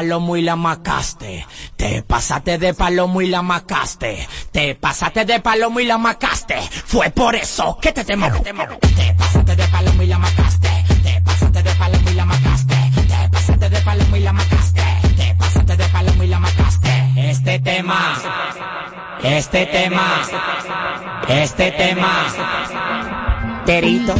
palomo y la macaste. Te pasaste de palomo y la macaste. Te pasaste de palomo y la macaste. Fue por eso que te temo. Te pasaste de palomo y la macaste. Te pasaste de palomo y la macaste. Te pasaste de palomo y la macaste. Te pasaste de palomo y la macaste. Este tema. Este tema. Este tema. Terito.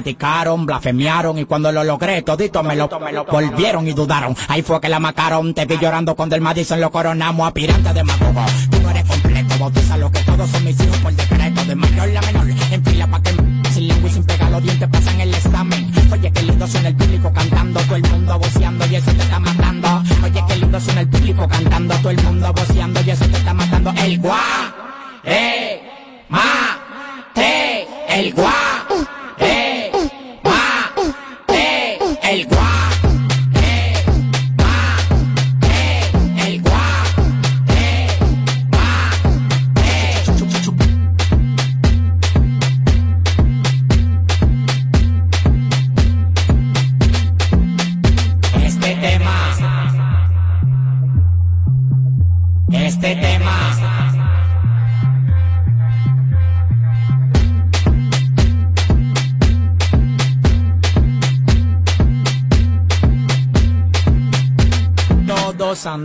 Criticaron, blasfemiaron y cuando lo logré todito me lo, volvieron y dudaron. Ahí fue que la macaron, te vi llorando cuando el Madison lo coronamos, aspirante de magogo. Tú no eres completo, bautiza lo que todos son mis hijos por decreto, de mayor a menor, en fila pa' que sin lengua y sin pegar los dientes pasan el examen. Oye, qué lindo suena el público cantando, todo el mundo voceando y eso te está matando. Oye, qué lindo suena el público cantando, todo el mundo voceando y eso te está matando. El guá, eh, ma, te, el guá,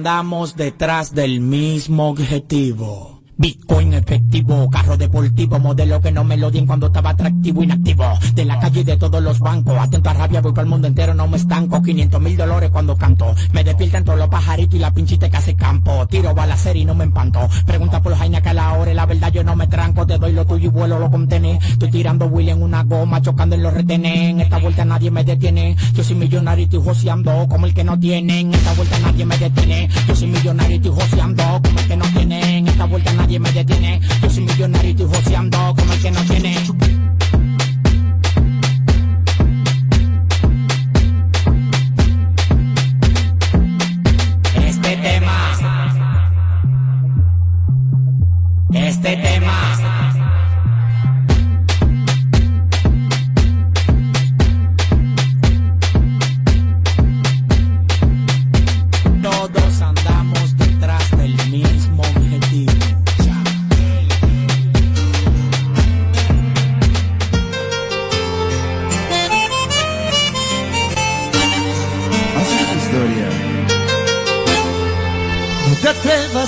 andamos detrás del mismo objetivo. Bitcoin efectivo, carro deportivo, modelo que no me lo dien cuando estaba atractivo, inactivo. De la calle y de todos los bancos, atento a rabia, voy para el mundo entero, no me estanco. 500 mil dólares cuando canto. Me despiertan todos los pajaritos y la pinchita que hace campo. Tiro balacer y no me empanto. Pregunta por los Jaina que a la hora, la verdad yo no me tranco. Te doy lo tuyo y vuelo lo contené. Estoy tirando Willy en una goma, chocando en los retenes. En esta vuelta nadie me detiene. Yo soy millonario y estoy joseando como el que no tiene. En esta vuelta nadie me detiene. Yo soy millonario y estoy joseando como el que no tiene. Esta vuelta nadie me detiene. Yo soy millonario y estoy joseando como el que no tiene. Este tema. Este tema.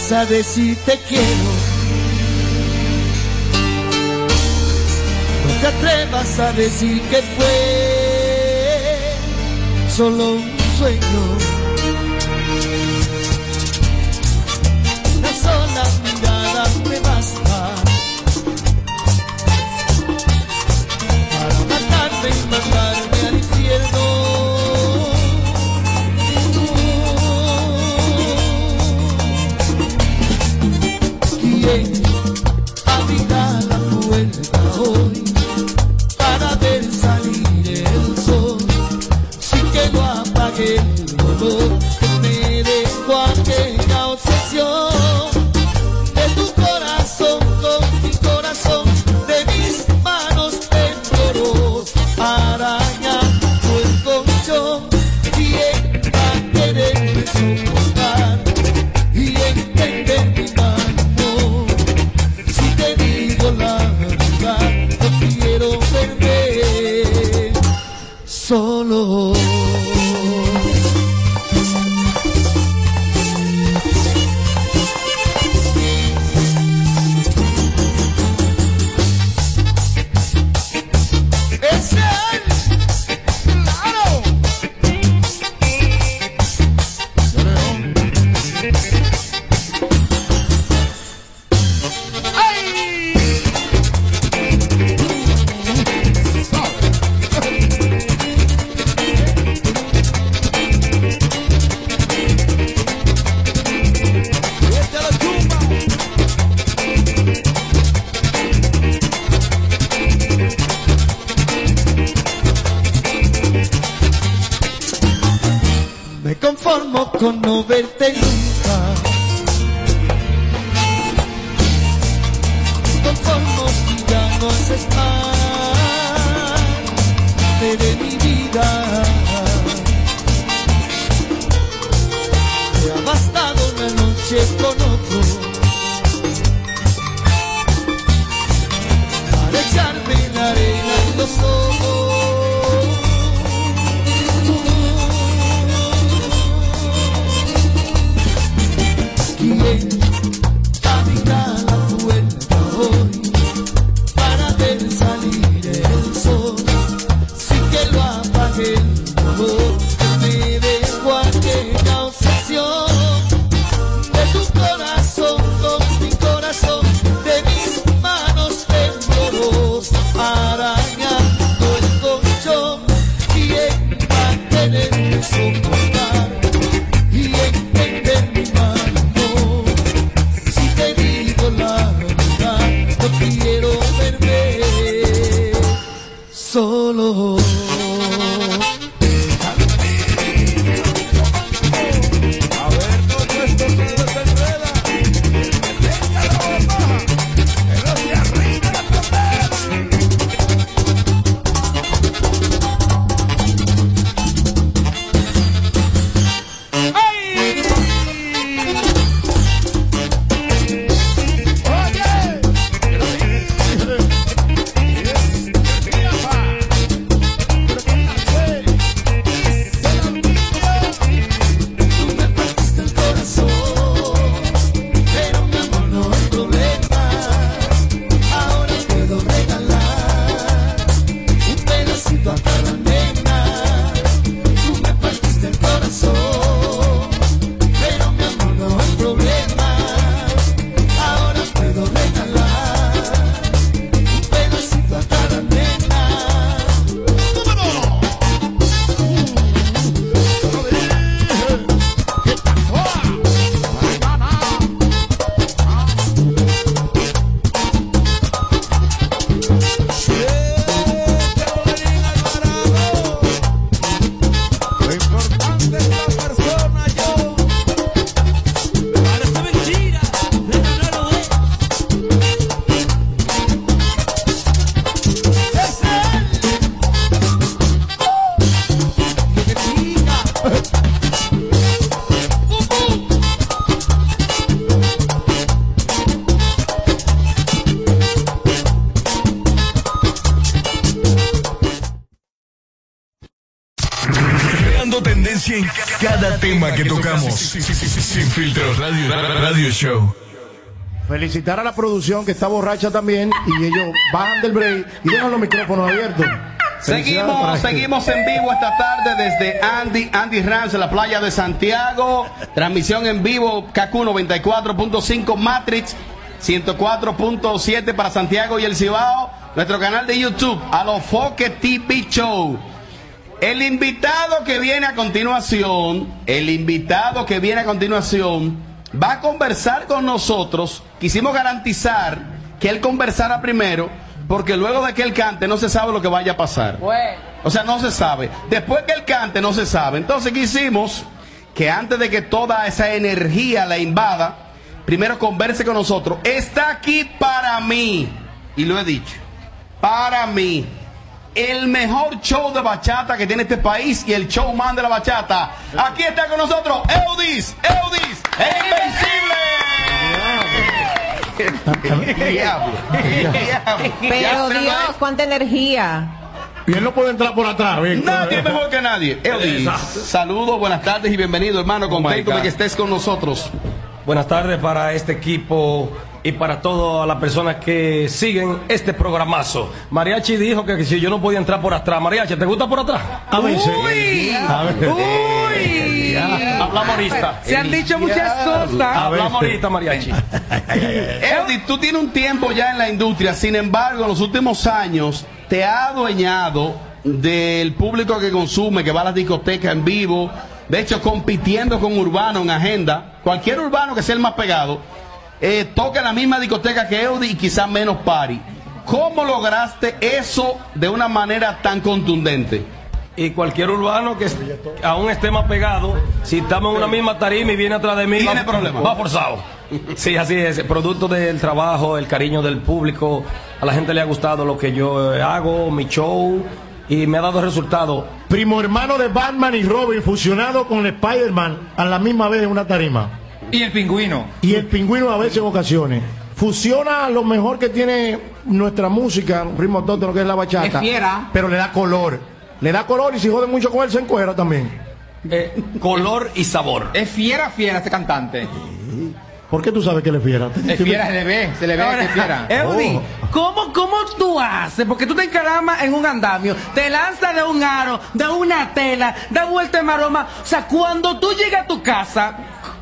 Atrevas a decir te quiero. No te atrevas a decir que fue solo un sueño. Tocamos. Sin filtro radio, radio show. Felicitar a la producción que está borracha también y ellos bajan del break y dejan los micrófonos abiertos. Seguimos, seguimos en vivo esta tarde desde Andy, Andy Rams en la playa de Santiago. Transmisión en vivo KQ 94.5 Matrix 104.7 para Santiago y el Cibao. Nuestro canal de YouTube, a los Foque TV Show. El invitado que viene a continuación, el invitado que viene a continuación, va a conversar con nosotros. Quisimos garantizar que él conversara primero, porque luego de que él cante no se sabe lo que vaya a pasar. O sea, no se sabe. Después que él cante no se sabe. Entonces quisimos que antes de que toda esa energía la invada, primero converse con nosotros. Está aquí para mí, y lo he dicho, para mí el mejor show de bachata que tiene este país y el showman de la bachata. Aquí está con nosotros Eudis, Eudis, el invencible. Diablo, diablo. Pero Dios, cuánta energía. Y él no puede entrar por atrás. bien. Nadie mejor que nadie. Eudis, saludos, buenas tardes y bienvenido, hermano. Contento de God. que estés con nosotros. Buenas tardes para este equipo y para todas las personas que siguen este programazo. Mariachi dijo que si yo no podía entrar por atrás. Mariachi, ¿te gusta por atrás? A ver, sí. Uy, A ver. uy. Hablamos ahorita. Se han dicho muchas cosas. Hablamos ahorita, Mariachi. Eudis, tú tienes un tiempo ya en la industria, sin embargo, en los últimos años te ha adueñado del público que consume, que va a las discotecas en vivo, de hecho compitiendo con Urbano en agenda. Cualquier urbano que sea el más pegado, eh, toca en la misma discoteca que Eudi y quizás menos party. ¿Cómo lograste eso de una manera tan contundente? Y cualquier urbano que aún esté más pegado, si estamos en una misma tarima y viene atrás de mí, Tiene va, problema. va forzado. Sí, así es. Producto del trabajo, el cariño del público. A la gente le ha gustado lo que yo eh, hago, mi show, y me ha dado resultado. Primo hermano de Batman y Robin fusionado con Spider-Man a la misma vez en una tarima. Y el pingüino. Y el pingüino a veces en ocasiones. Fusiona lo mejor que tiene nuestra música, Primo Toto, lo que es la bachata. Es fiera. Pero le da color. Le da color y si jode mucho con él se encuera también. Eh, color y sabor. Es fiera, fiera este cantante. ¿Por qué tú sabes que le fiera? Es fiera, se le ve, se le ve que es fiera. Eudi, Oh. ¿cómo, ¿cómo tú haces? Porque tú te encaramas en un andamio, te lanzas de un aro, de una tela, da vuelta en maroma. O sea, cuando tú llegas a tu casa,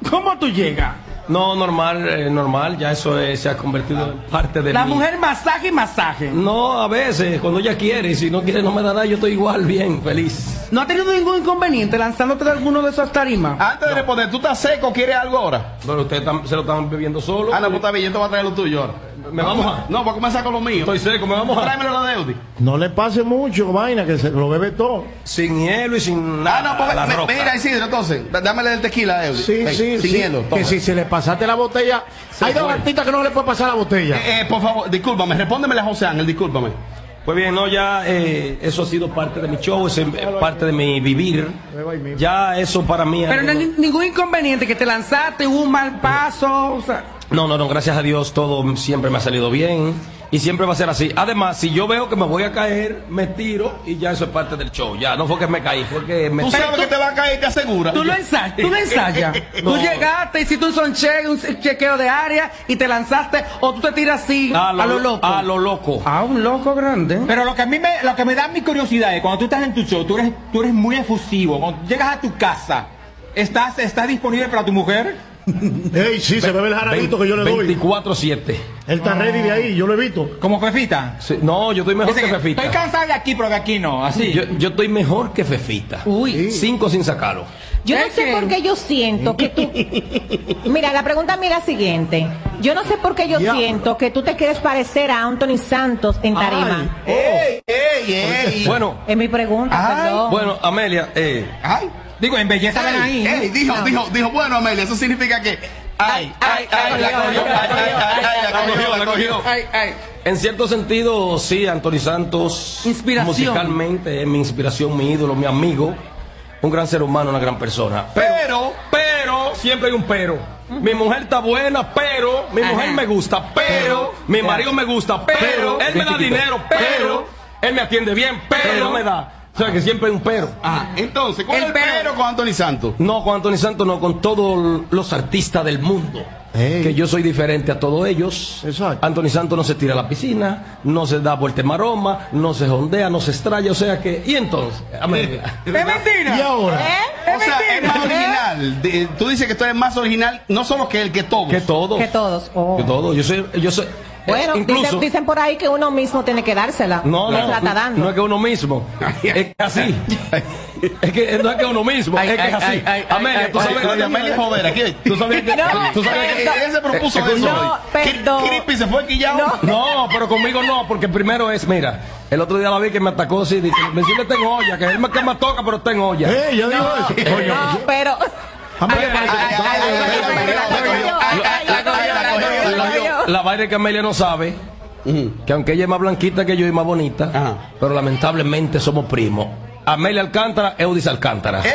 ¿cómo tú llegas? No, normal, eh, normal, ya eso eh, se ha convertido en parte de La mí. mujer masaje y masaje. No, a veces, cuando ella quiere, y si no quiere no me da nada, yo estoy igual, bien, feliz. ¿No ha tenido ningún inconveniente lanzándote de alguno de esos tarimas? Antes de responder, ¿tú estás seco? ¿Quieres algo ahora? Pero ustedes tam- se lo están bebiendo solo. Ah, no, pues está bien, yo te voy a traer lo tuyo ahora. ¿Me vamos a? No, voy a comenzar con lo mío. Estoy seco, me vamos a. Tráemelo la de Eudi. No le pase mucho, vaina, que se lo bebe todo. Sin hielo y sin nada. Ah, no, pues la me- roca. mira, Isidro, entonces, dá- dámele el tequila a Eudi. Sí, Ven, sí, Sin sí. hielo. Que si se le pasaste la botella. Hay dos artistas que no le puede pasar la botella. Eh, eh, por favor, discúlpame, respóndemele a José Ángel, discúlpame. Pues bien, no, ya eh, eso ha sido parte de mi show, es eh, parte de mi vivir. Ya eso para mí. Pero no hay ni- ningún inconveniente, que te lanzaste, hubo un mal paso, o sea... No, no, no, gracias a Dios todo siempre me ha salido bien y siempre va a ser así. Además, si yo veo que me voy a caer, me tiro y ya eso es parte del show. Ya, no fue que me caí, fue que me Tú sabes que te va a caer, te asegura. Tú lo ensayas, tú lo ensayas. No. Tú llegaste, hiciste un sonche, un chequeo de área y te lanzaste, o tú te tiras así, a lo, loco. A lo loco. Ah, un loco grande. Pero lo que a mí me, lo que me da mi curiosidad es cuando tú estás en tu show, tú eres, tú eres muy efusivo. Cuando llegas a tu casa, ¿estás, estás disponible para tu mujer? Ey, sí, se bebe el jarabito que yo le doy. 24-7. Él está ready de ahí, yo lo he visto. ¿Como Fefita? Sí, no, yo estoy mejor Dice que que Fefita. Estoy cansado de aquí, pero de aquí no. Así. Yo, yo estoy mejor que Fefita. Uy. Cinco sin sacarlo. Yo no sé por qué yo siento que tú. Mira, la pregunta mía es la siguiente. Yo no sé por qué yo Ya. siento que tú te quieres parecer a Anthony Santos en tarima. ¡Ey, ey, ey! Bueno, Es mi pregunta, Ay, perdón. bueno, Amelia, eh, Ay, digo, en belleza ven ahí. Ey, ey, dijo, dijo, dijo, bueno, Amelia, eso significa que. Ay, ay, ay, la cogió, ay, ay, ay, ay, la cogió, la cogió. Ay, ay. en cierto sentido, sí, Anthony Santos. Inspiración. Musicalmente es mi inspiración, mi ídolo, mi amigo. Un gran ser humano, una gran persona. Pero, pero, siempre hay un pero. Mi mujer está buena, pero mi mujer me gusta, pero mi marido me gusta, pero él me da dinero, pero él me atiende bien, pero no me da. O sea que siempre hay un pero. Ah, entonces, ¿cuál El es el pero. pero con Anthony Santos? No con Anthony Santos, no con todos los artistas del mundo. Ey. Que yo soy diferente a todos ellos. Exacto. Anthony Santos no se tira a la piscina, no se da vuelta en maroma, no se jondea, no se estrella. O sea que. ¿Y entonces? Amelia. ¡Es mentira! Y ahora, O sea, es más original. De- tú dices que tú eres más original, no solo que él, que todos. que todo. Que todos. oh. Que todo. Yo soy. Yo soy Bueno, eh, incluso. dicen, dicen por ahí que uno mismo tiene que dársela. no, No la está dando. no es que uno mismo. es que así. es que no es que uno mismo, Ay, es que es así. ay, ay, Amelia, tú sabes Oye, Amelia es joder, aquí. Tú sabes que. No, tú sabes que- Eh, Ella se propuso Eh, eso no, perdón. Crispy se fue quillado. No, pero conmigo no, porque primero es, mira, el otro día la vi que me atacó así, dice, me dice que tengo olla, que él me que me toca, pero olla. ya dijo eso. Oye, No, pero. La vaina que Amelia no sabe, que aunque ella es más blanquita que yo y más bonita, Ajá. pero lamentablemente somos primos. Amelia Alcántara, Eudis Alcántara. ¡Eh!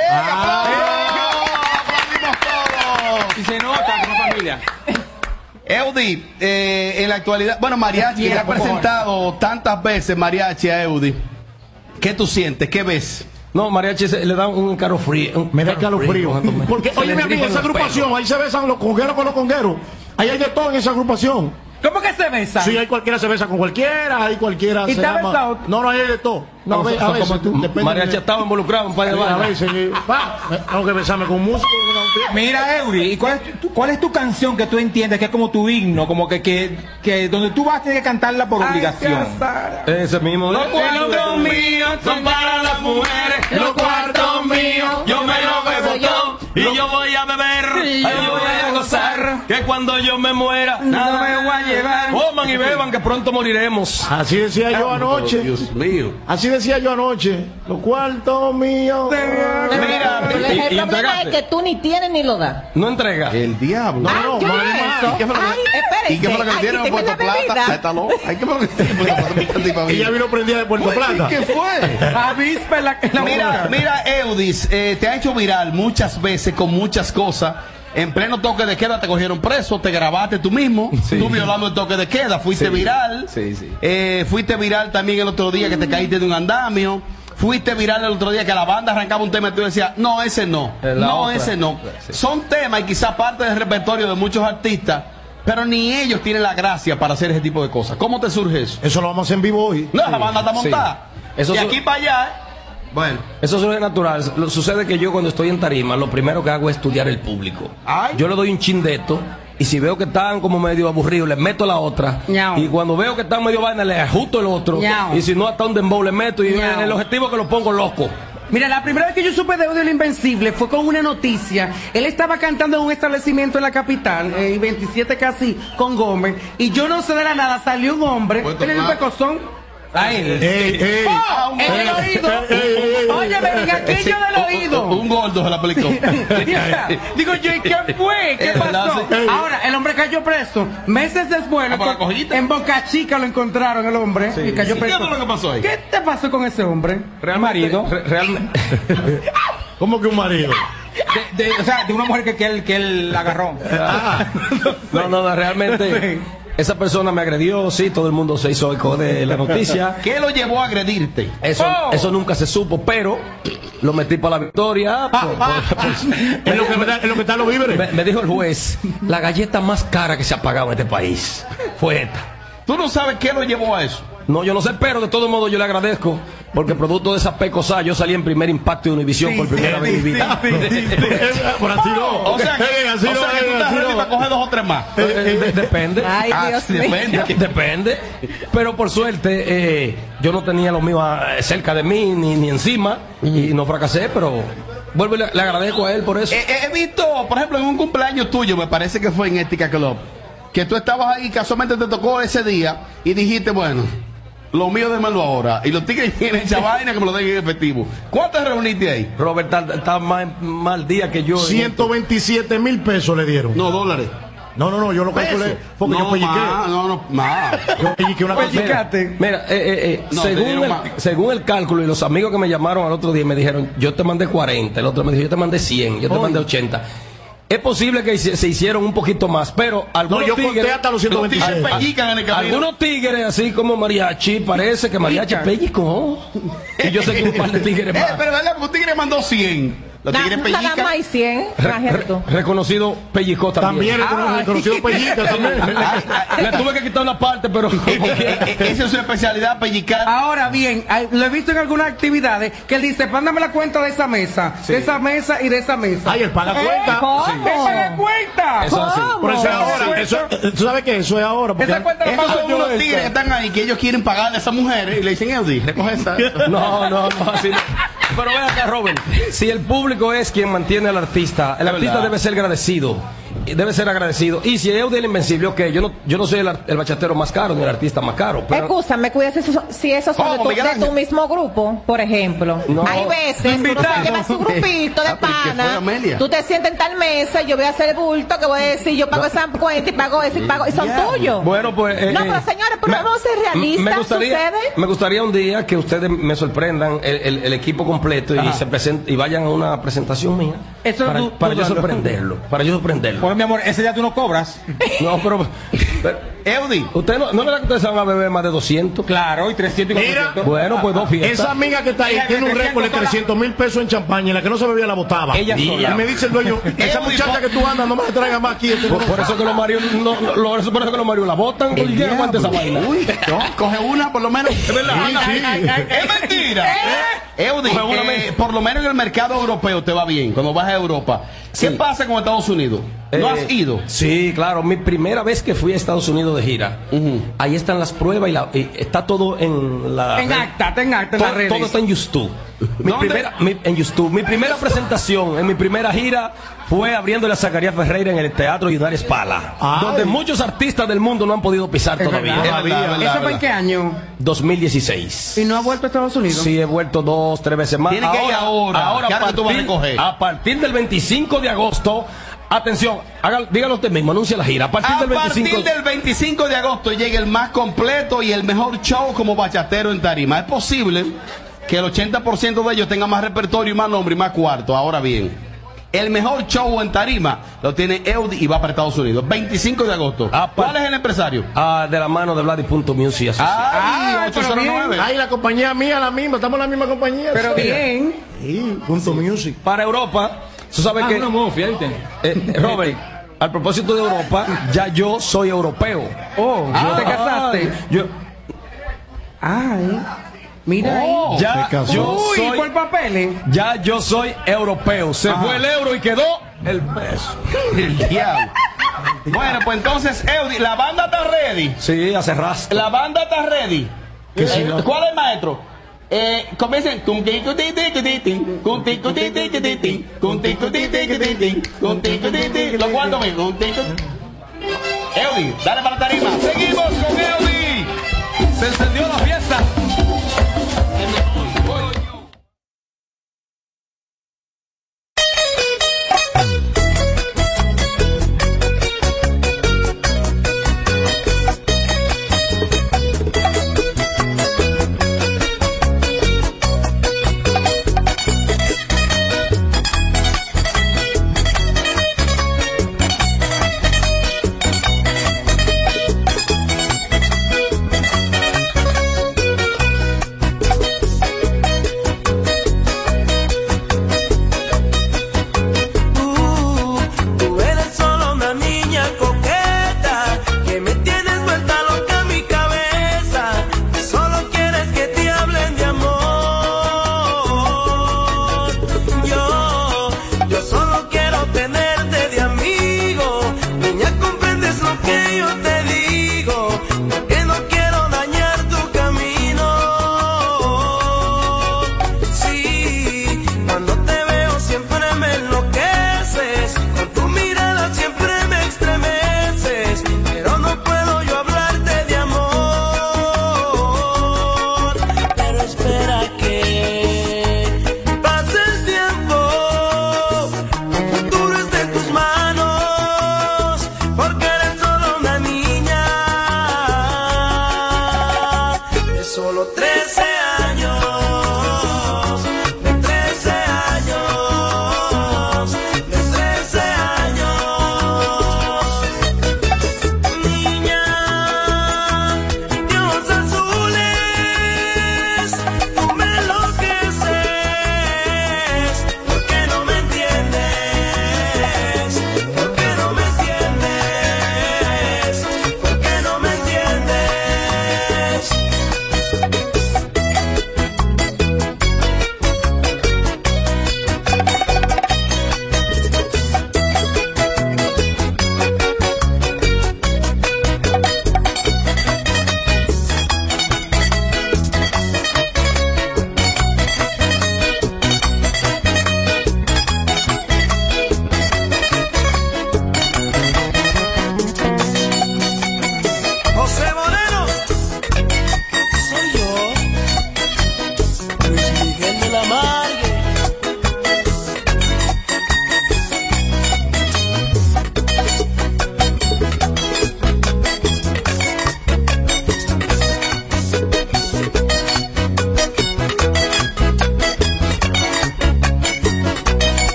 ¡Aplaudimos todos! Y se nota como familia. Eudi, eh, en la actualidad, bueno, Mariachi, que ha presentado tantas veces Mariachi a Eudi. ¿Qué tú sientes? ¿Qué ves? No, Mariachi se- le da un caro frío. me da calofrío. Porque, oye, mi amigo, esa agrupación, ahí se besan los congueros con los congueros. Ahí hay de todo en esa agrupación. ¿Cómo que se besan? Sí, hay cualquiera se besa con cualquiera, hay cualquiera ¿Y se llama- besado? No, no, hay de todo. No, a a veces, tú, Mariachi de- estaba involucrado en un par de a veces, eh, pa, tengo que besarme con músico. Mira, Eury, ¿y cuál es, tu, cuál es tu canción que tú entiendes que es como tu himno? Como que, que, que donde tú vas a tener que cantarla por obligación. Ese mismo. Los cuartos míos son para las mujeres, los cuartos míos, yo me lo bebo todo y yo voy a beber, y yo voy a gozar. que cuando yo me muera, No me voy a llevar. coman y beban, que pronto moriremos. Así decía yo anoche. Dios mío. Así decía yo anoche. Los cuartos míos. Mira, el problema es que tú ni tienes ni lo das. No entrega. El diablo. No, no, no, no. ¿Y qué fue lo que- Ay, espérense. ¿Y qué fue lo que le Ay, dieron en Puerto la Plata? está loco. Ay, ¿qué fue lo que le dieron en Puerto Plata? Ella vino prendida de Puerto Plata. ¿Qué fue? Avispa en la, en la Mira, mira, Eudis, eh, te ha hecho viral muchas veces con muchas cosas. En pleno toque de queda te cogieron preso, te grabaste tú mismo, tú violando el toque de queda, fuiste Sí. viral. Sí, sí. Eh, fuiste viral también el otro día que te caíste de un andamio. Fuiste viral el otro día que la banda arrancaba un tema y tú decías, no, ese no, Es no, otra. ese no. Sí. Son temas y quizás parte del repertorio de muchos artistas, pero ni ellos tienen la gracia para hacer ese tipo de cosas. ¿Cómo te surge eso? Eso lo vamos a hacer en vivo hoy. No, la banda está Sí. montada. Eso y aquí para allá, bueno. Eso es natural. Lo- sucede que yo cuando estoy en tarima, lo primero que hago es estudiar el público. Ay. Yo le doy un chindeto y si veo que están como medio aburridos, les meto la otra. Ñao. Y cuando veo que están medio vaina, les ajusto el otro. Ñao. Y si no, hasta un dembow le meto. Y Ñao. el objetivo es que lo pongo loco. Mira, la primera vez que yo supe de Audio el Invencible fue con una noticia. Él estaba cantando en un establecimiento en la capital, en 27 casi con Gómez, y yo no sé de la nada, salió un hombre, un más. pecozón. Ay, Ey, ey. ¡Oh! En el oído. Óyeme, en aquello del oído. Un gordo se la aplicó. Digo yo, ¿y qué fue? ¿Qué pasó? Ahora, el hombre cayó preso. Meses después, Ah, en Boca Chica lo encontraron el hombre y cayó ¿Y qué preso. es lo que pasó ahí? ¿Qué te pasó con ese hombre? Marido. realmente. ¿Cómo que un marido? De, de- o sea, de una mujer que, que él, que él agarró. No, no, no, realmente. Esa persona me agredió, sí, todo el mundo se hizo eco de la noticia. ¿Qué lo llevó a agredirte? Eso, Oh. eso nunca se supo, pero lo metí para la victoria. por- por- por- Es lo que, me lo que están los víveres. me, me dijo el juez, la galleta más cara que se ha pagado en este país fue esta. Tú no sabes qué lo llevó a eso. No, yo no sé, pero de todo modo yo le agradezco, porque producto de esa pecosa yo salí en primer impacto de Univisión por primera vez en mi vida. Por así no. O sea que, Eh, así o no, sea que eh, tú estás ready para coger dos o tres más. Eh, de- depende. Ay, Ah, Dios sí, mío. depende. Depende. Pero por suerte, eh, yo no tenía lo mío eh, cerca de mí ni, ni encima y no fracasé, pero vuelvo y le, le agradezco a él por eso. Eh, eh, He visto, por ejemplo, en un cumpleaños tuyo, me parece que fue en Ética Club, que tú estabas ahí, casualmente te tocó ese día y dijiste, bueno, lo mío démelo ahora. Y los tigres tienen esa vaina que me lo den en efectivo. ¿Cuánto reuniste ahí? Robert está, más mal día que yo. 127 mil pesos le dieron. No, dólares. No, no, no, yo lo calculé. Porque yo No, pelliqué. más, no, no, más. Yo pelliqué una cosa. Mira, eh, eh, eh, No, según, el, según el cálculo y los amigos que me llamaron al otro día me dijeron, yo te mandé 40, el otro me dijo, yo te mandé 100, yo te Oye. mandé 80. Es posible que se hicieron un poquito más, pero algunos No, yo tigres... conté hasta los 126. tigres pellican en el camino. Algunos tigres, así como mariachi, parece que mariachi pellizcó. Y yo sé que un par de tigres Eh, más. pero verdad, un tigre mandó 100. Los tigres Nada pellican. más y 100, Re- reconocido pellizcó también. También reconocido pellica también. Le tuve que quitar una parte, pero... Eh, eh, eh, Esa es su especialidad, pellicar. Ahora bien, hay- lo he visto en algunas actividades que él dice, mándame la cuenta de esa mesa, de esa mesa y de esa mesa. Ay, él paga cuenta. ¿Cómo? ¡Él paga cuenta! Eso es eso es ahora. Eso, ¿Tú sabes qué? Eso es ahora. Porque Esa cuenta la Esos son unos esta. tigres que están ahí que ellos quieren pagarle a esas mujeres y le dicen, Eudi, recoge esa. No, no, no, así no. Pero ven acá, Robert. Si el público es quien mantiene al artista, el artista debe ser agradecido. Debe ser agradecido. Y si es del Invencible, ok, yo no, yo no soy el, bachatero más caro ni el artista más caro. Pero Escúchame, cuida si esos, si esos son de ¿Cómo, tu, de mismo grupo, por ejemplo. No. Hay veces que lleva su grupito de Ah, pero ¿y qué fue, pana. Tú te sientes en tal mesa, yo voy a hacer el bulto, que voy a decir, yo pago esa cuenta y pago eso y pago, y son tuyos. Bueno, pues. eh, No, eh, pero señores, pero me- vamos a ser realistas, Me gustaría, ¿sucede? me gustaría un día que ustedes me sorprendan el, el- el equipo completo y se present- y vayan a una presentación mía. Eso para, tú- para tú yo sorprenderlo. Para yo sorprenderlo. Pues mi amor, ese día tú no cobras. No, pero. pero Eudi, ¿Usted no, no le da que ustedes se van a beber más de 200? Claro, y 300 y Mira. 400. Bueno, pues dos fiestas. Esa amiga que está ahí tiene un récord de sola. 300 mil pesos en champaña y la que no se bebía la botaba. Ella y sola. me dice el dueño, esa Eudi, muchacha que tú andas no me la traiga más aquí. este Por, eso que los maridos no, no, por eso que los maridos la botan, quién aguanta esa vaina. Uy, no, coge una por lo menos. Es verdad. Sí, sí. Es mentira. Eudi, eh, por lo menos en el mercado europeo te va bien cuando vas a Europa. ¿Qué Sí. pasa con Estados Unidos? ¿No Eh, has ido? Sí, claro. Mi primera vez que fui a Estados Unidos de gira, ahí están las pruebas y, la- y está todo en la. En red. acta, en acta, en las todo, redes. todo está en YouTube. Mi ¿Dónde? primera, mi- en YouTube. Mi primera presentación, en mi primera gira, fue abriéndole a Zacarías Ferreira en el Teatro Yunares Pala, Ay. donde muchos artistas del mundo no han podido pisar Es todavía. verdad. Es verdad, es verdad, ¿Eso es fue en qué año? 2016. ¿Y no ha vuelto a Estados Unidos? Sí, he vuelto dos, tres veces más. Tiene que ir ahora. ¿Qué a hora tú vas a recoger? a partir del 25 de agosto, atención, haga- dígalo usted mismo, anuncia la gira. A partir A del 25 partir del 25 de agosto llega el más completo y el mejor show como bachatero en tarima. Es posible que el 80% de ellos tenga más repertorio y más nombre y más cuarto. Ahora bien, el mejor show en tarima lo tiene Eudi y va para Estados Unidos. 25 de agosto. Ah, ¿Cuál es el empresario? Ah, de la mano de Vladi.music. Pero 809. Ay, la compañía mía, la misma, estamos en la misma compañía. Pero sí. bien. Sí, punto music. Para Europa, tú sabes Ah, que. una ¿viste? Eh, Robert, al propósito de Europa, ya yo soy europeo. Oh, Yo- ¿te casaste? Yo, Ay, mira Oh, ya se casó. yo Uy, soy, ya yo soy europeo. Se fue el euro y quedó el peso. El diablo. Bueno, pues entonces, Eudi, la banda está ready. Sí, hace rastro. La banda está ready. Que si Eh, no- ¿Cuál es el maestro? Eh, comiencen. Cum, ti, cu, ti, ti, cu, ti, ti. Cum, ti, cu, ti, ti, cu, ti, ti. Cum, ti, cu, ti, ti, cu, ti, ti. Cum, ti, cu, ti, ti. Los cuantos mil. Cum, ti, cu- Eudi, dale para la tarima. Seguimos con Eudi. Se encendió la fiesta.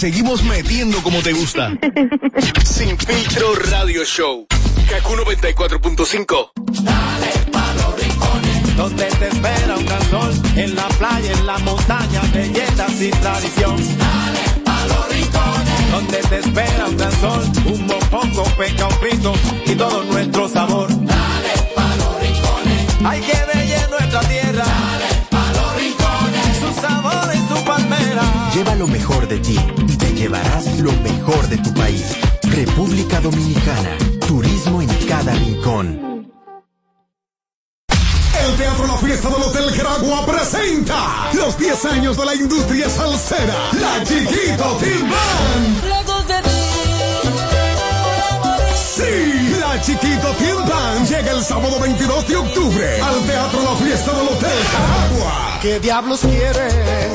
Seguimos metiendo como te gusta. Sin filtro radio show. Kaku 94.5. Donde te espera un gran sol, en la playa, en la montaña, belletas y tradición. Dale pa' los rincones. Donde te espera un gran sol, un mopongo, peca, un frito y todo Teatro La Fiesta del Hotel Geragua presenta los 10 años de la industria salsera. La Chiquito Team. Chiquito Team Band llega el sábado 22 de octubre al Teatro La Fiesta del Hotel Geragua. ¿Qué diablos quiere?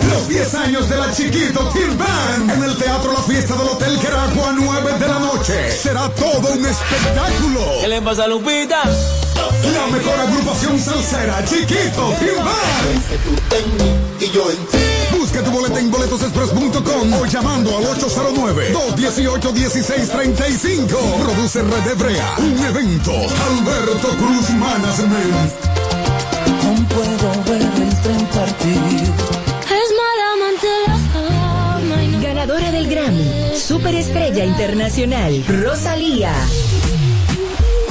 Los 10 años de la Chiquito Team Band en el Teatro La Fiesta del Hotel Geragua, 9 de la noche. Será todo un espectáculo. ¿Qué le pasa a Lupita? La mejor agrupación salsera, Chiquito Team Band. Y yo en ti. Busca tu boleta en boletosexpress.com o llamando al 809-218-1635. Produce Red Hebrea, un evento. Alberto Cruz Management. Aún puedo ver el tren partir. Es mala amante la no- Ganadora del Grammy, Superestrella Internacional, Rosalía.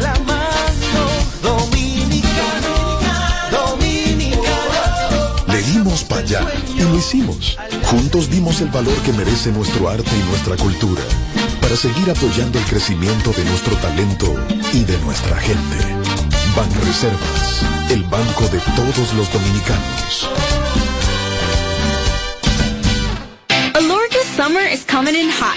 me das la mano. Dominicano, dominicano. Le dimos para allá y lo hicimos. Juntos dimos el valor que merece nuestro arte y nuestra cultura para seguir apoyando el crecimiento de nuestro talento y de nuestra gente. Banreservas, el banco de todos los dominicanos. Alorca summer is coming in hot,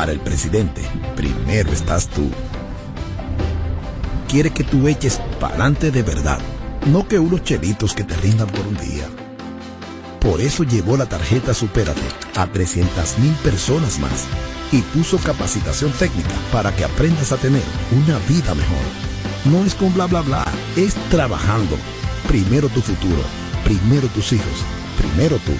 Para el presidente, primero estás tú. Quiere que tú eches pa'lante de verdad, no que unos chelitos que te rindan por un día. Por eso llevó la tarjeta Supérate a 300 mil personas más y puso capacitación técnica para que aprendas a tener una vida mejor. No es con bla bla bla, es trabajando. Primero tu futuro, primero tus hijos, primero tú.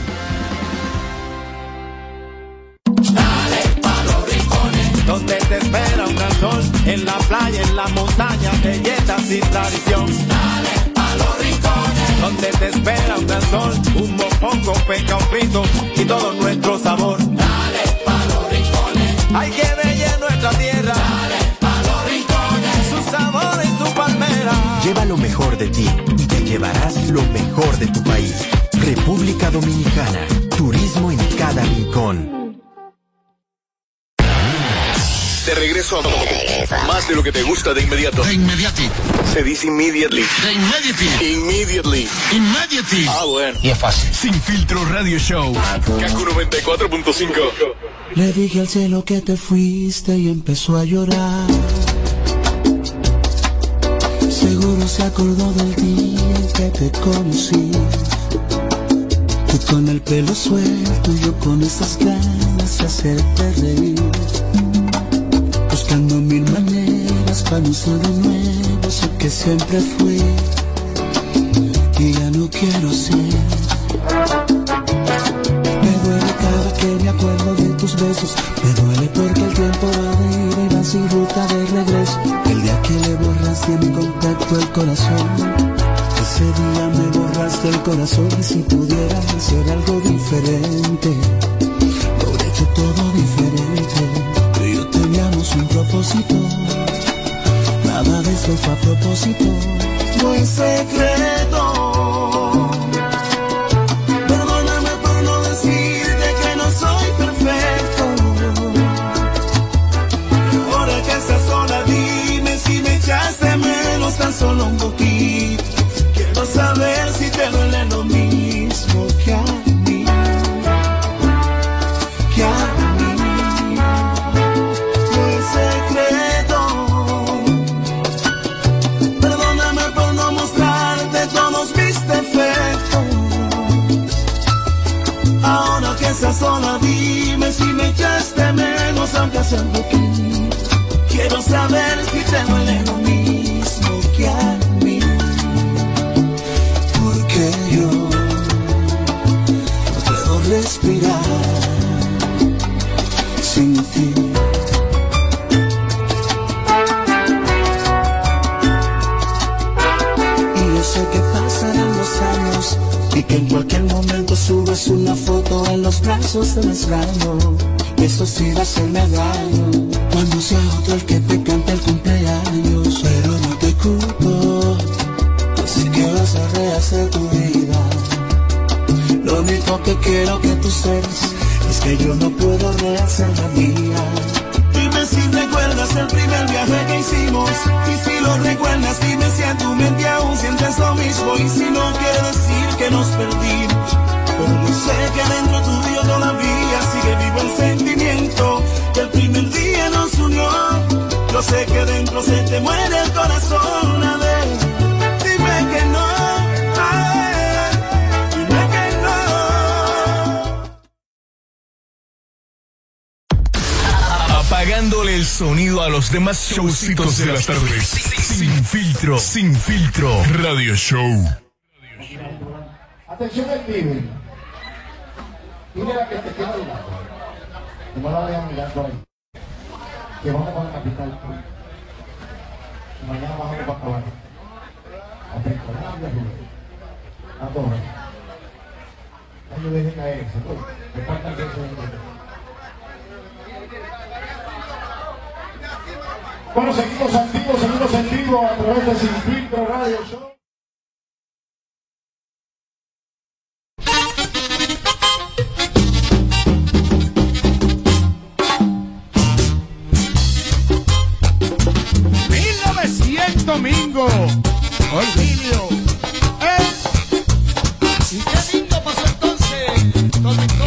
En la playa, en la montaña, belletas y tradición. Dale pa' los rincones. Donde te espera un gran sol, un mopongo, peca, un frito y todo nuestro sabor. Dale pa' los rincones. Hay que bella en nuestra tierra. Dale pa' los rincones. Su sabor y su palmera. Lleva lo mejor de ti y te llevarás lo mejor de tu país. República Dominicana. Turismo en cada rincón. De regreso a más de lo que te gusta de inmediato. De inmediati. Se dice immediately. De inmediati. Immediately. Immediately. Ah, bueno. Y es fácil. Sin filtro radio show. Kaku 94.5. Le dije al cielo que te fuiste y empezó a llorar. Seguro se acordó del día en que te conocí. Tú con el pelo suelto y yo con esas ganas de hacerte reír. Mil maneras para no ser de nuevo eso que siempre fui. Y ya no quiero ser. Me duele cada que me acuerdo de tus besos. Me duele porque el tiempo va de ida y va sin ruta de regreso. El día que le borraste a mi contacto el corazón. Ese día me borraste el corazón y si pudiera hacer algo diferente, nada de eso fue a propósito, no es secreto. Un extraño. Eso sí va a hacerme daño cuando sea otro el que te cante el cumpleaños. Pero no te culpo, así que vas a rehacer tu vida. Lo único que quiero que tú sepas es que yo no puedo rehacer la mía. Dime si recuerdas el primer viaje que hicimos Y si lo recuerdas dime si en tu mente aún sientes lo mismo Y si no quiere decir que nos perdimos Sé que dentro tuyo todavía sigue vivo el sentimiento Que el primer día nos unió Yo sé que dentro se te muere el corazón A ver, dime que no ay, Dime que no Apagándole el sonido a los demás showcitos de las tardes. Sin filtro, sin filtro. Radio Show. Atención el pibe. Dile la que te la ahí. Que vamos para la capital. Y mañana bajamos para. A Pencolandia, Rubén. A. No me dejen caer Bueno, seguimos activos, seguimos en a través de Sin Radio Show. Domingo. Olvidio. ¿Y qué lindo pasó entonces?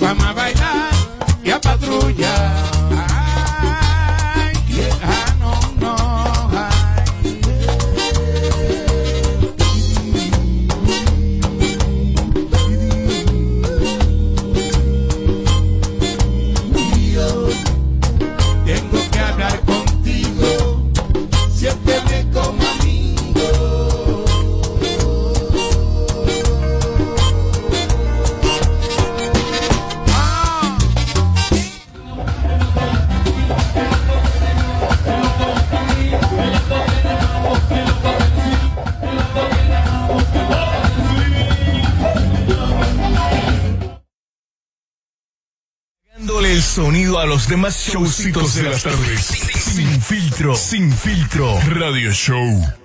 Vamos a bailar y a patrulla. Sonido a los demás showcitos de las tardes. Sin filtro, sin filtro. Radio Show.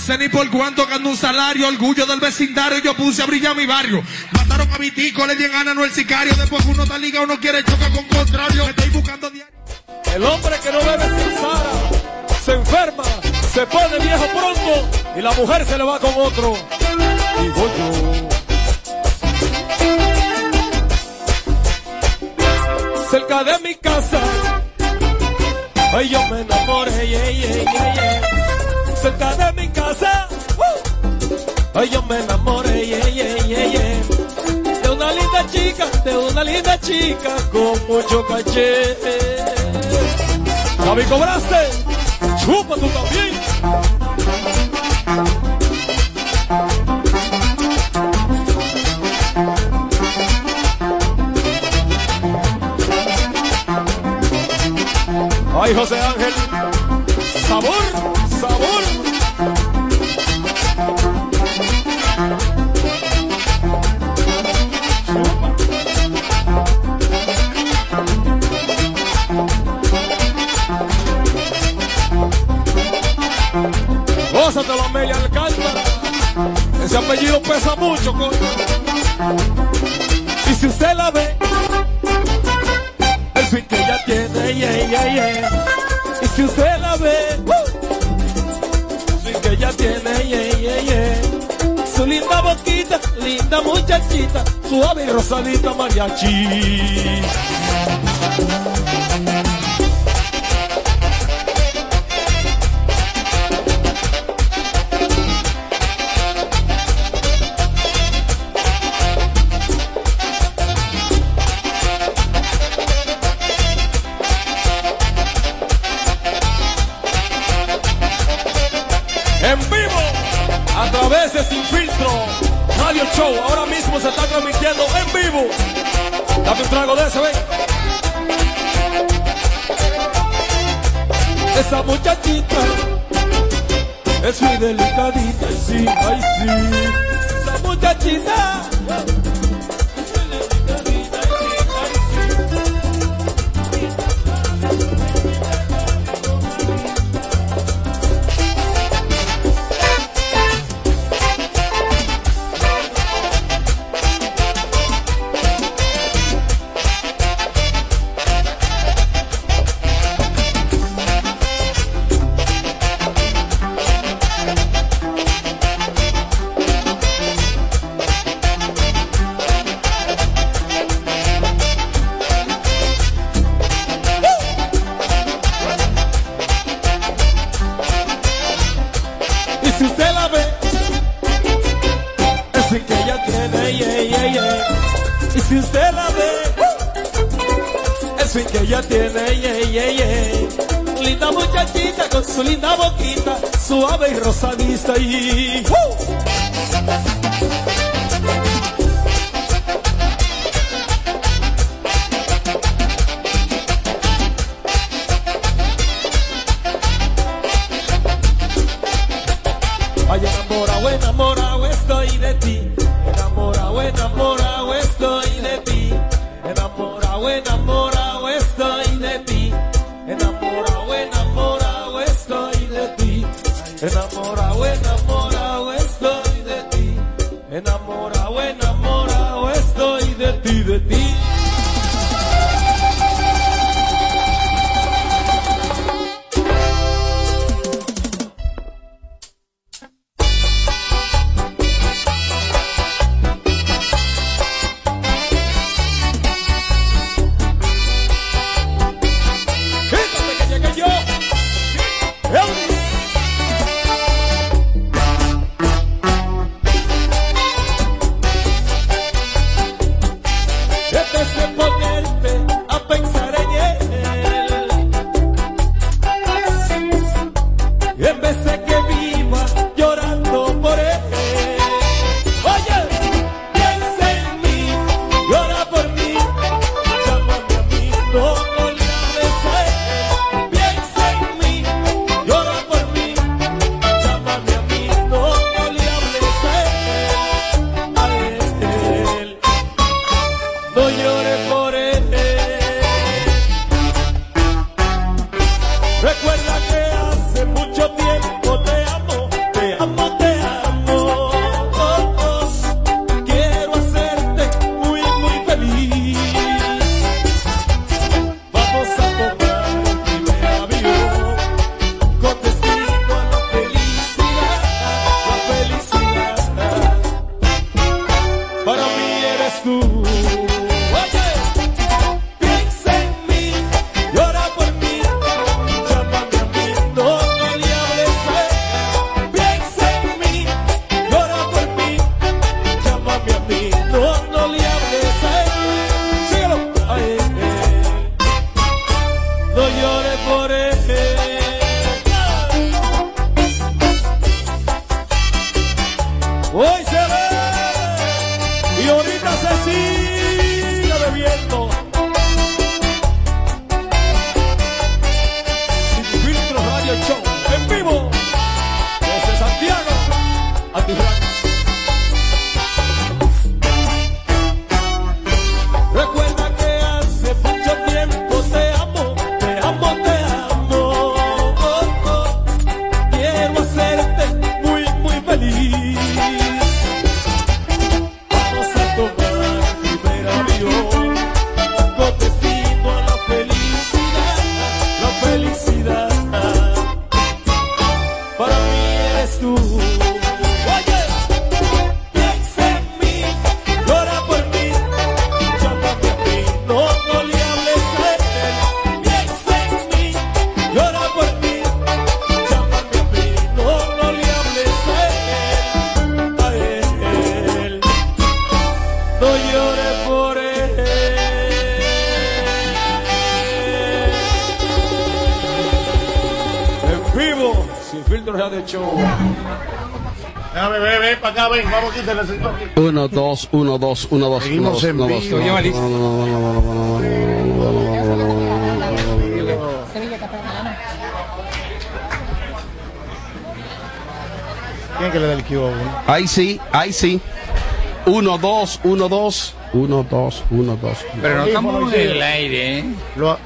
Sé ni por cuánto gano un salario, orgullo del vecindario, yo puse a brillar mi barrio. Mataron a mi tico, le dieron gana no el sicario, después uno está ligado, uno quiere chocar con contrario. Me estoy buscando diario. El hombre que no bebe se se enferma, se pone viejo pronto y la mujer se le va con otro. Digo yo. Cerca de mi casa, ay yo me enamoré, yeah, yeah, yeah. Cerca de mi casa, uh, ay yo me enamoré, yeah, yeah, yeah. De una linda chica, de una linda chica con mucho caché. Gaby, cobraste. Chupa tú también. Ay, José Ángel. Sabor. Ese apellido pesa mucho, coño. Y si usted la ve, el swing que ella tiene, yeah, yeah, yeah. Y si usted la ve, el swing que ella tiene, yeah, yeah, yeah. Su linda boquita, linda muchachita, suave y rosadita mariachi. enamorado. siga bebiendo. dos, una, dos. Seguimos en vivo. ¿Quién que le da el cubo? Ahí sí, ahí sí. Uno, dos, uno, dos. Uno, dos, uno, dos. Pero no estamos en el aire, ¿eh? Lo...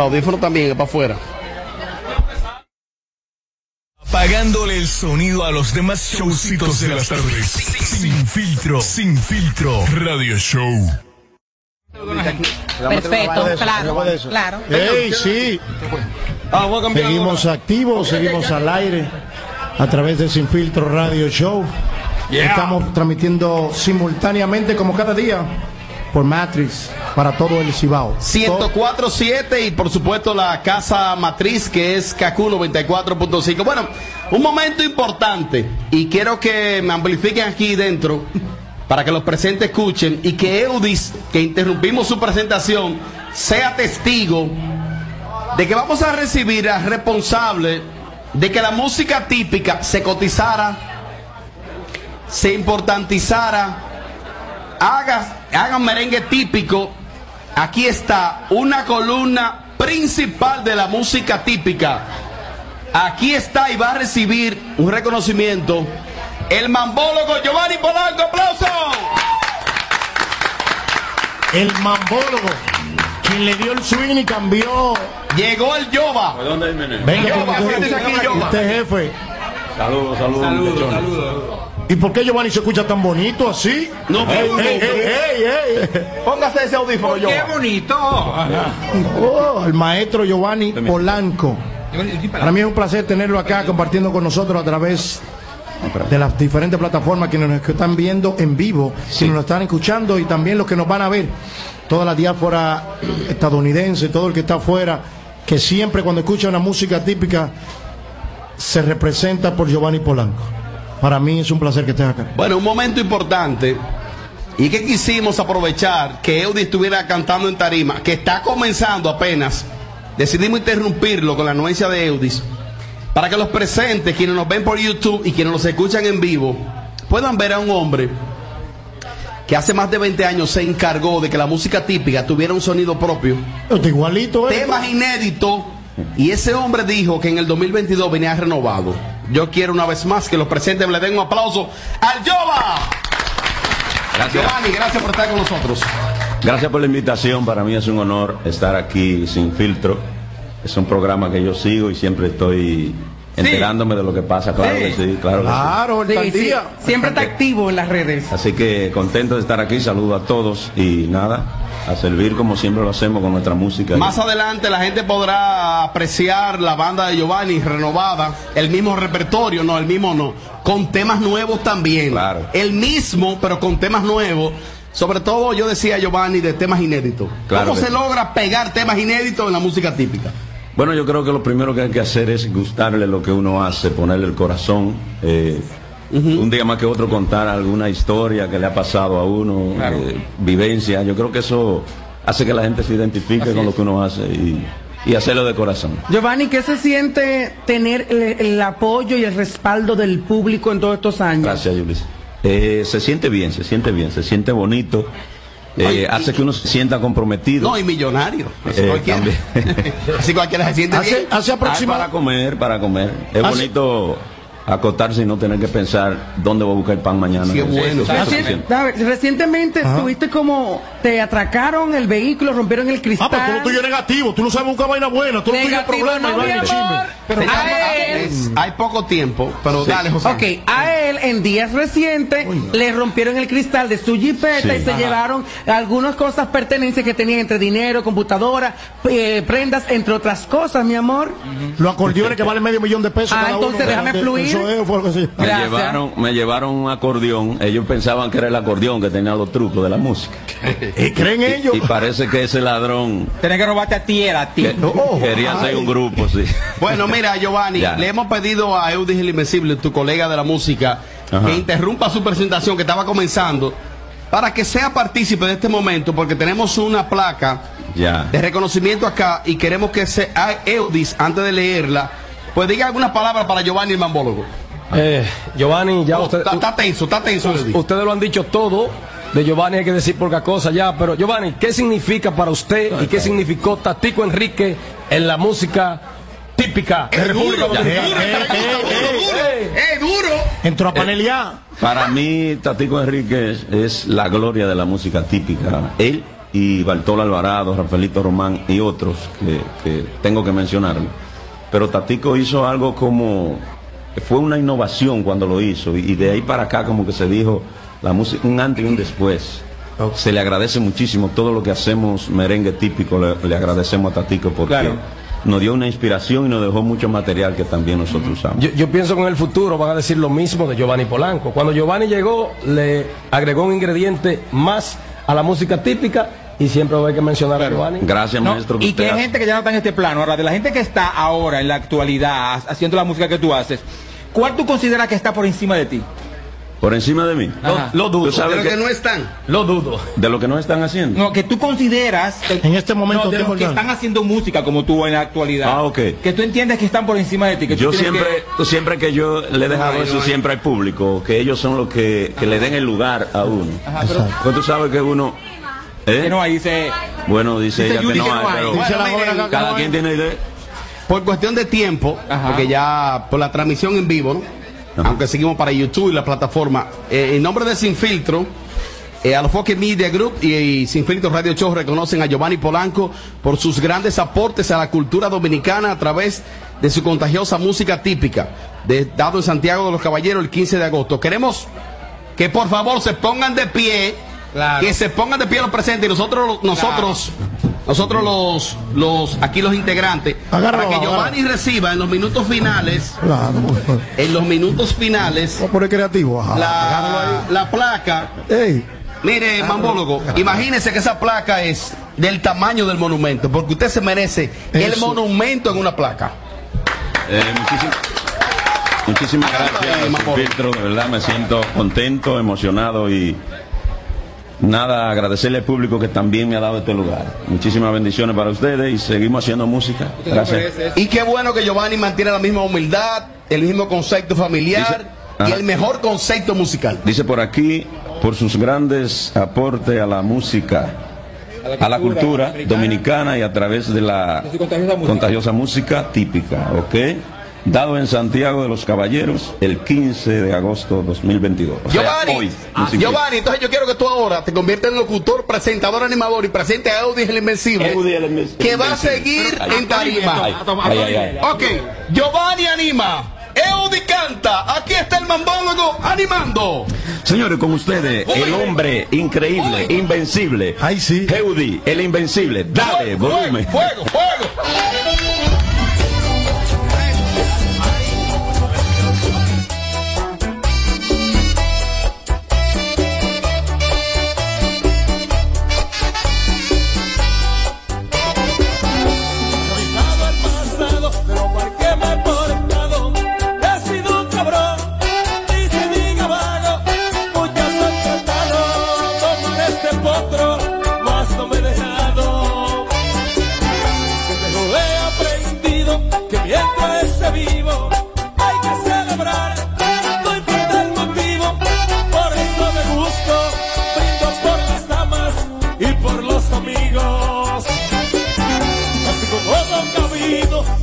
Audífono también es para afuera. El sonido a los demás showcitos de las tardes. Sin filtro, sin filtro. Radio Show. Perfecto, claro, Después de eso. claro. ¡Ey, sí! Seguimos activos, seguimos al aire a través de Sin Filtro Radio Show. Estamos transmitiendo simultáneamente, como cada día, por Matrix, para todo el Cibao. 104.7 y por supuesto la casa matriz que es KQ 94.5. Bueno, un momento importante y quiero que me amplifiquen aquí dentro para que los presentes escuchen y que Eudis, que interrumpimos su presentación, sea testigo de que vamos a recibir al responsable de que la música típica se cotizara, se importantizara, haga, haga merengue típico. Aquí está una columna principal de la música típica. Aquí está y va a recibir un reconocimiento. El mambólogo Giovanni Polanco, aplauso. El mambólogo, quien le dio el swing y cambió. Llegó el Yoba. Venga, Yoba, siéntese aquí, Yoba. usted es jefe. Saludos, saludos, muchachones. ¿Y por qué Giovanni se escucha tan bonito así? No, ey, pero- ey, ey, ey, ey. Póngase ese audífono, ¡Qué Yoba. bonito! Oh, el maestro Giovanni Polanco. Para mí es un placer tenerlo acá compartiendo con nosotros a través de las diferentes plataformas que nos están viendo en vivo, que nos están escuchando y también los que nos van a ver, toda la diáspora estadounidense, todo el que está afuera, que siempre cuando escucha una música típica se representa por Giovanni Polanco. Para mí es un placer que estés acá. Bueno, un momento importante y que quisimos aprovechar que Eudi estuviera cantando en tarima, que está comenzando apenas. Decidimos interrumpirlo con la anuencia de Eudis para que los presentes, quienes nos ven por YouTube y quienes nos escuchan en vivo, puedan ver a un hombre que hace más de 20 años se encargó de que la música típica tuviera un sonido propio. Está igualito, ¿eh? Temas inéditos. Y ese hombre dijo que en el 2022 venía renovado. Yo quiero una vez más que los presentes le den un aplauso al Yoba. Gracias. Giovanni, gracias por estar con nosotros. Gracias por la invitación. Para mí es un honor estar aquí sin filtro. Es un programa que yo sigo y siempre estoy enterándome de lo que pasa. Claro que sí, claro que sí. Claro, el Sí, día. Siempre está activo en las redes. Así que contento de estar aquí. Saludo a todos y nada, a servir como siempre lo hacemos con nuestra música. Más adelante la gente podrá apreciar la banda de Giovanni renovada, el mismo repertorio, no, el mismo no, con temas nuevos también. Claro. El mismo, pero con temas nuevos. Sobre todo yo decía Giovanni de temas inéditos. Claro ¿Cómo se sí. logra pegar temas inéditos en la música típica? Bueno, yo creo que lo primero que hay que hacer es gustarle lo que uno hace, ponerle el corazón. eh, Un día más que otro contar alguna historia que le ha pasado a uno, eh, vivencia. Yo creo que eso hace que la gente se identifique con lo que uno hace y, y hacerlo de corazón. Giovanni, ¿qué se siente tener el, el apoyo y el respaldo del público en todos estos años? Gracias, Yulis. Eh, se siente bien, se siente bien, se siente bonito. eh, hace que uno se sienta comprometido. No, y millonario. Así Eh, cualquiera. también. Así cualquiera se siente bien. Ay, para comer, para comer. Es Hace- bonito acotarse y no tener que pensar dónde voy a buscar el pan mañana. Qué Eso- bueno. Reci- recientemente Ajá. estuviste como te atracaron el vehículo, rompieron el cristal. Ah, pero tú lo tuyo es negativo, tú no sabes buscar vaina buena, tú lo tuyo es Negativo, problema y no, vaina chisme. amor. Pero A él- hay poco tiempo, pero Sí. dale, José. Ok, a él en días recientes le rompieron el cristal de su jipeta Sí. y se Ajá. llevaron algunas cosas pertenencias que tenían entre dinero, computadora, eh, prendas, entre otras cosas, mi amor. Los acordeones que valen medio millón de pesos. Ah, cada entonces uno. déjame fluir. Es, fue algo así. Me llevaron, me llevaron un acordeón. Ellos pensaban que era el acordeón que tenía los trucos de la música. ¿Y creen ellos? Y parece que ese ladrón Tenés que robarte a ti, era a ti. que- quería hacer un grupo, sí. Bueno, mira, Giovanni, Ya. le hemos pedido a Eudis el Invencible, tu colega de la música, Ajá. que interrumpa su presentación que estaba comenzando para que sea partícipe de este momento, porque tenemos una placa Ya. de reconocimiento acá y queremos que se, a Eudis, antes de leerla, pues diga algunas palabras para Giovanni el mambólogo. Eh, Giovanni, ya Oh, usted, está, está tenso, está tenso. Ustedes lo han dicho todo. De Giovanni hay que decir poca cosa ya, pero Giovanni, ¿qué significa para usted y qué significó Tatico Enrique en la música típica de República Dominicana. ¡Eh, duro! Entró a panelear. Para mí, Tatico Enríquez es la gloria de la música típica. Él y Bartolo Alvarado, Rafaelito Román y otros que, que tengo que mencionar. Pero Tatico hizo algo como. Fue una innovación cuando lo hizo. Y de ahí para acá, como que se dijo, la música, un antes y un después. Se le agradece muchísimo todo lo que hacemos, merengue típico, le, le agradecemos a Tatico porque nos dio una inspiración y nos dejó mucho material que también nosotros usamos. Yo, yo pienso que en el futuro van a decir lo mismo de Giovanni Polanco. Cuando Giovanni llegó, le agregó un ingrediente más a la música típica y siempre hay que mencionar a Giovanni. Gracias, No, maestro. y que hay gente que ya no está en este plano. Ahora, de la gente que está ahora en la actualidad ha- haciendo la música que tú haces, ¿cuál tú consideras que está por encima de ti? Por encima de mí. Ajá. Lo dudo. De lo que no están. Lo dudo. De lo que no están haciendo. No, que tú consideras. En este momento no, de los tengo que están haciendo música como tú en la actualidad. Ah, ok. Que tú entiendes que están por encima de ti. Que Yo siempre, que- siempre que yo le he dejado eso no, siempre al público, que ellos son los que, que le den el lugar a uno. Ajá, pero- Pues tú sabes que uno... ¿eh? Que no hay, dice. Bueno, dice, Dice ella que no que no hay, hay. pero Dice la joven acá que cada no quien hay. tiene idea. Por cuestión de tiempo, porque ya por la transmisión en vivo, ¿no? aunque seguimos para YouTube y la plataforma, eh, en nombre de Sin Filtro, eh, a los Foque Media Group y, y Sin Filtro Radio Show reconocen a Giovanni Polanco por sus grandes aportes a la cultura dominicana a través de su contagiosa música típica, de- dado en Santiago de los Caballeros el 15 de agosto. Queremos que por favor se pongan de pie, que se pongan de pie los presentes y nosotros, nosotros, nosotros los, los, aquí los integrantes, Agárralo, para que agárralo. Giovanni reciba en los minutos finales, en los minutos finales, Vamos a poner creativo. ajá. la, la placa. Mire, mambólogo, imagínese que esa placa es del tamaño del monumento, porque usted se merece el monumento en una placa. Eh, muchísimas, muchísimas gracias, Filtro, de verdad me siento contento, emocionado y nada, agradecerle al público que también me ha dado este lugar. Muchísimas bendiciones para ustedes y seguimos haciendo música. Gracias. Y qué bueno que Giovanni mantiene la misma humildad, el mismo concepto familiar y el mejor concepto musical. Dice por aquí, por sus grandes aportes a la música, a la cultura dominicana y a través de la contagiosa música. contagiosa música típica, ¿ok? Dado en Santiago de los Caballeros el 15 de agosto 2022. O sea, Giovanni, hoy. ah. Giovanni, entonces yo quiero que tú ahora te conviertas en locutor, presentador, animador y presente a Eudis el Invencible, el Inven- que va a Invencible. seguir Ay, en tarima. ay, ay. Ok, Giovanni anima, Eudi canta, aquí está el mambólogo animando. Señores, con ustedes, el hombre increíble, invencible. Ay, sí. Heudi, el invencible. Dale, volumen. Fuego, fuego.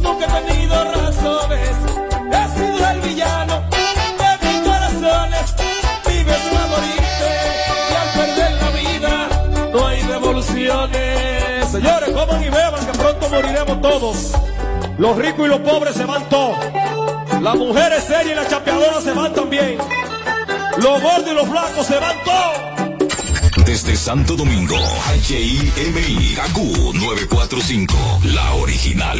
Nunca he tenido razones. He sido el villano de mis corazones. Vives una morirte y al perder la vida no hay devoluciones. Señores, coman y beban que pronto moriremos todos. Los ricos y los pobres se van todos. Las mujeres serias y las chapeadoras se van también. Los gordos y los flacos se van todos. Desde Santo Domingo, HIMI, KQ 945, la original.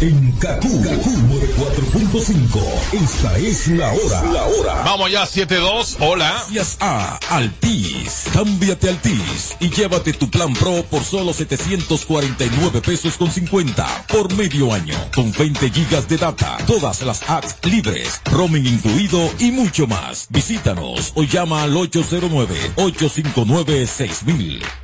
En Kaku, 4.5. Esta es la hora. La hora. Vamos ya, 7-2. Hola. Gracias a Altis. Cámbiate Altis y llévate tu plan Pro por solo 749 pesos con 50 por medio año. Con 20 gigas de data, todas las apps libres, roaming incluido y mucho más. Visítanos o llama al 809-859-6000.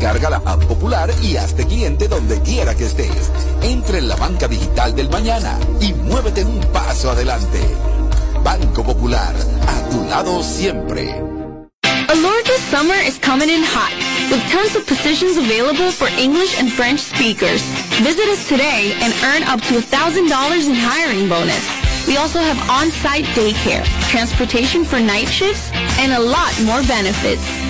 Descarga la app popular y hazte cliente donde quiera que estés. Entra en la banca digital del mañana y muévete un paso adelante. Banco Popular, a tu lado siempre. Allure this summer is coming in hot, with tons of positions available for English and French speakers. Visit us today and earn up to $1,000 in hiring bonus. We also have on-site daycare, transportation for night shifts, and a lot more benefits.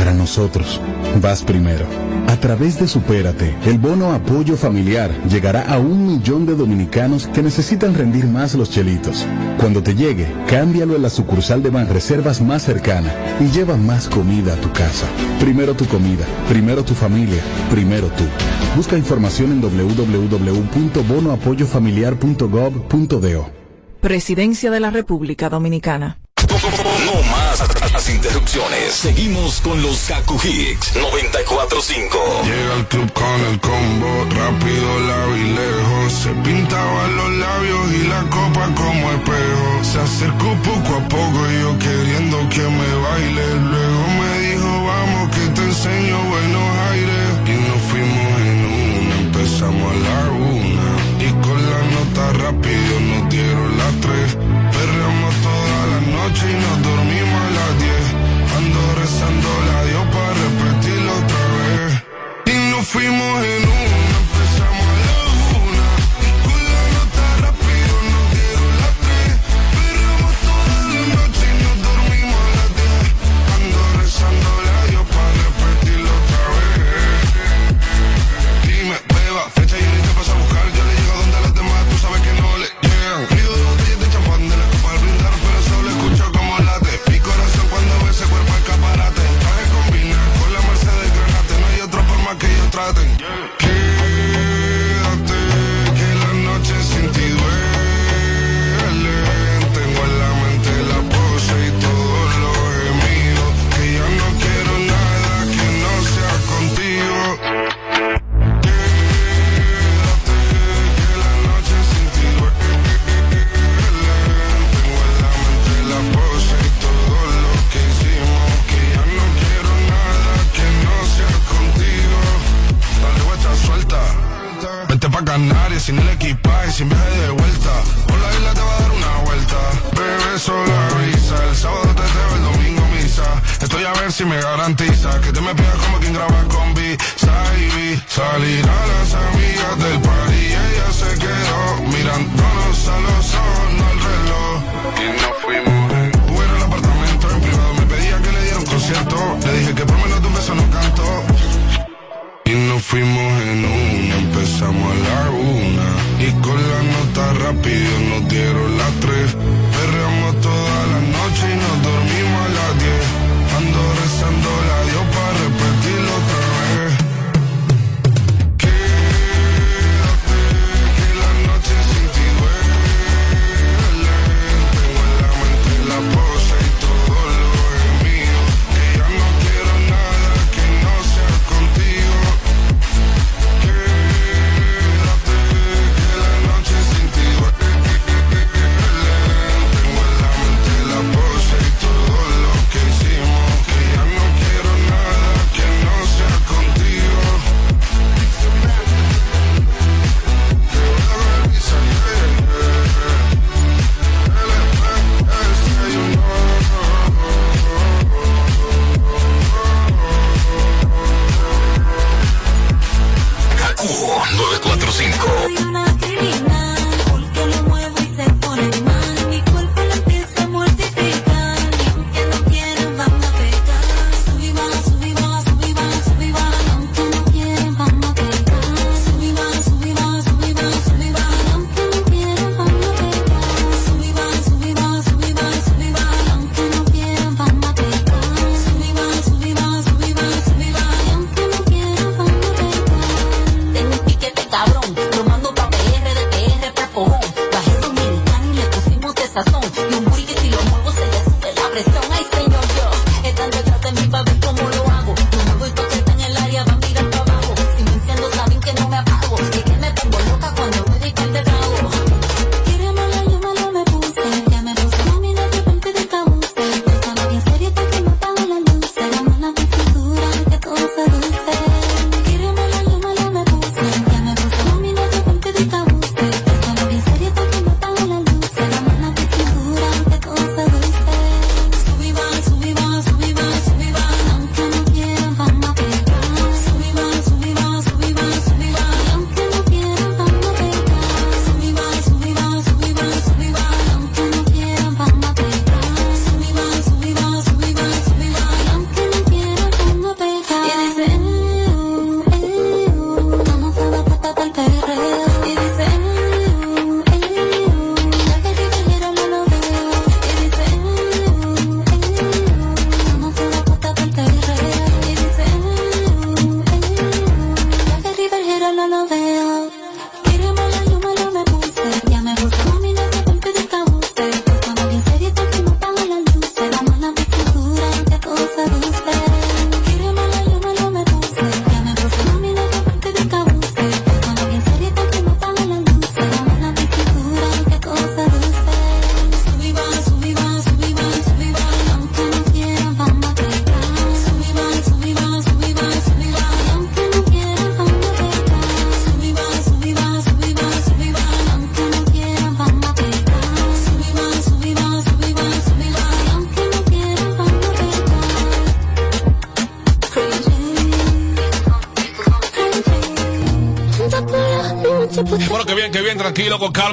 para nosotros, vas primero. A través de Supérate, el bono apoyo familiar llegará a un millón de dominicanos que necesitan rendir más los chelitos. Cuando te llegue, cámbialo en la sucursal de Banreservas más cercana y lleva más comida a tu casa. Primero tu comida, primero tu familia, primero tú. Busca información en www.bonoapoyofamiliar.gov.do. Presidencia de la República Dominicana. Las interrupciones. Seguimos con los Kaku Hicks 94.5. Llega al club con el combo, rápido, lado y lejos. Se pintaban los labios y la copa como espejo. Se acercó poco a poco y yo queriendo que me baile. Luego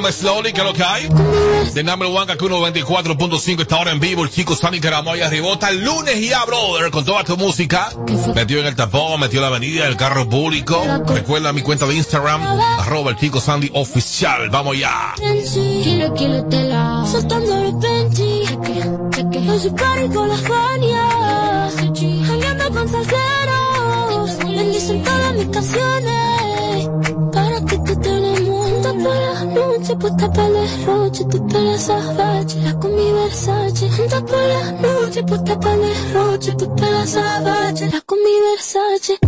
calma, slowly, que lo que hay. De number one, Kaku 94.5 está ahora en vivo. El chico Sammy Caramoya rebota el lunes y a brother con toda tu música. Metió en el tapón, metió en la avenida, el carro público. Recuerda mi cuenta de Instagram, arroba el chico Sandy oficial. Vamos ya. Por la noche, puesta para el derroche, tu pelo salvaje, la con Versace. La noche, puesta para el derroche, tu pelo salvaje, la con Versace.